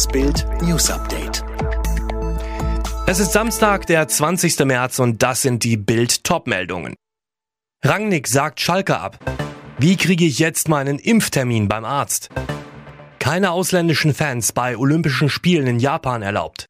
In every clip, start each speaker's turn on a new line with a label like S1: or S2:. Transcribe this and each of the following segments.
S1: Das Bild News Update.
S2: Es ist Samstag, der 20. März und das sind die Bild Topmeldungen. Rangnick sagt Schalke ab. Wie kriege ich jetzt meinen Impftermin beim Arzt? Keine ausländischen Fans bei Olympischen Spielen in Japan erlaubt.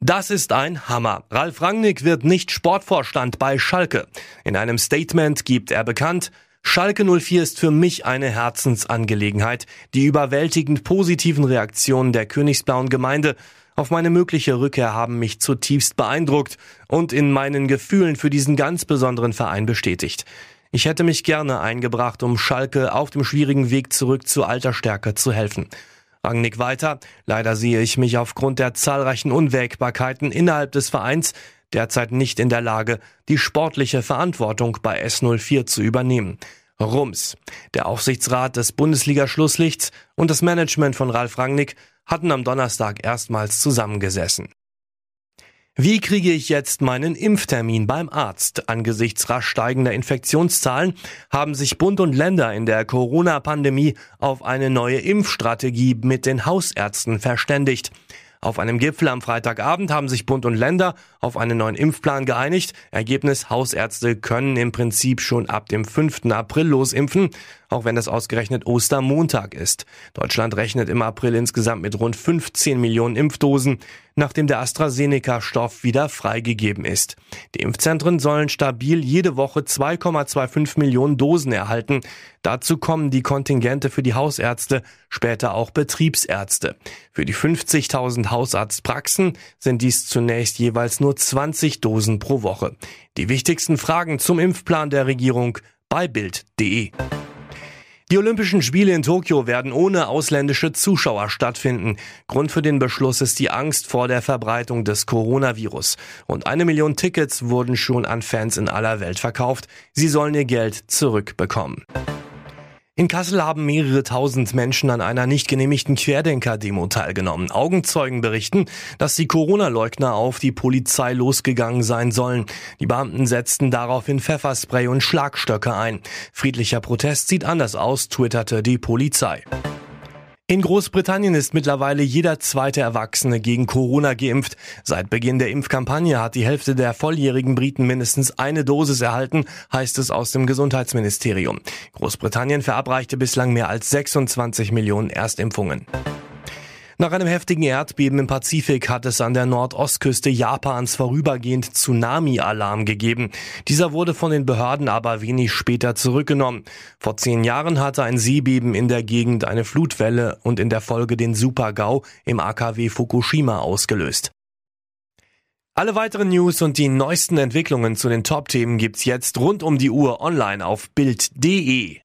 S2: Das ist ein Hammer. Ralf Rangnick wird nicht Sportvorstand bei Schalke. In einem Statement gibt er bekannt, Schalke 04 ist für mich eine Herzensangelegenheit. Die überwältigend positiven Reaktionen der Königsblauen Gemeinde auf meine mögliche Rückkehr haben mich zutiefst beeindruckt und in meinen Gefühlen für diesen ganz besonderen Verein bestätigt. Ich hätte mich gerne eingebracht, um Schalke auf dem schwierigen Weg zurück zu alter Stärke zu helfen. Rangnick weiter. Leider sehe ich mich aufgrund der zahlreichen Unwägbarkeiten innerhalb des Vereins derzeit nicht in der Lage, die sportliche Verantwortung bei S04 zu übernehmen. Rums. Der Aufsichtsrat des Bundesliga-Schlusslichts und das Management von Ralf Rangnick hatten am Donnerstag erstmals zusammengesessen. Wie kriege ich jetzt meinen Impftermin beim Arzt? Angesichts rasch steigender Infektionszahlen haben sich Bund und Länder in der Corona-Pandemie auf eine neue Impfstrategie mit den Hausärzten verständigt. Auf einem Gipfel am Freitagabend haben sich Bund und Länder auf einen neuen Impfplan geeinigt. Ergebnis, Hausärzte können im Prinzip schon ab dem 5. April losimpfen, auch wenn das ausgerechnet Ostermontag ist. Deutschland rechnet im April insgesamt mit rund 15 Millionen Impfdosen, nachdem der AstraZeneca-Stoff wieder freigegeben ist. Die Impfzentren sollen stabil jede Woche 2,25 Millionen Dosen erhalten. Dazu kommen die Kontingente für die Hausärzte, später auch Betriebsärzte. Für die 50.000 Hausarztpraxen sind dies zunächst jeweils nur 20 Dosen pro Woche. Die wichtigsten Fragen zum Impfplan der Regierung bei Bild.de. Die Olympischen Spiele in Tokio werden ohne ausländische Zuschauer stattfinden. Grund für den Beschluss ist die Angst vor der Verbreitung des Coronavirus. Und eine Million Tickets wurden schon an Fans in aller Welt verkauft. Sie sollen ihr Geld zurückbekommen. In Kassel haben mehrere tausend Menschen an einer nicht genehmigten Querdenker-Demo teilgenommen. Augenzeugen berichten, dass die Corona-Leugner auf die Polizei losgegangen sein sollen. Die Beamten setzten daraufhin Pfefferspray und Schlagstöcke ein. Friedlicher Protest sieht anders aus, twitterte die Polizei. In Großbritannien ist mittlerweile jeder zweite Erwachsene gegen Corona geimpft. Seit Beginn der Impfkampagne hat die Hälfte der volljährigen Briten mindestens eine Dosis erhalten, heißt es aus dem Gesundheitsministerium. Großbritannien verabreichte bislang mehr als 26 Millionen Erstimpfungen. Nach einem heftigen Erdbeben im Pazifik hat es an der Nordostküste Japans vorübergehend Tsunami-Alarm gegeben. Dieser wurde von den Behörden aber wenig später zurückgenommen. Vor zehn Jahren hatte ein Seebeben in der Gegend eine Flutwelle und in der Folge den Supergau im AKW Fukushima ausgelöst. Alle weiteren News und die neuesten Entwicklungen zu den Top-Themen gibt's jetzt rund um die Uhr online auf Bild.de.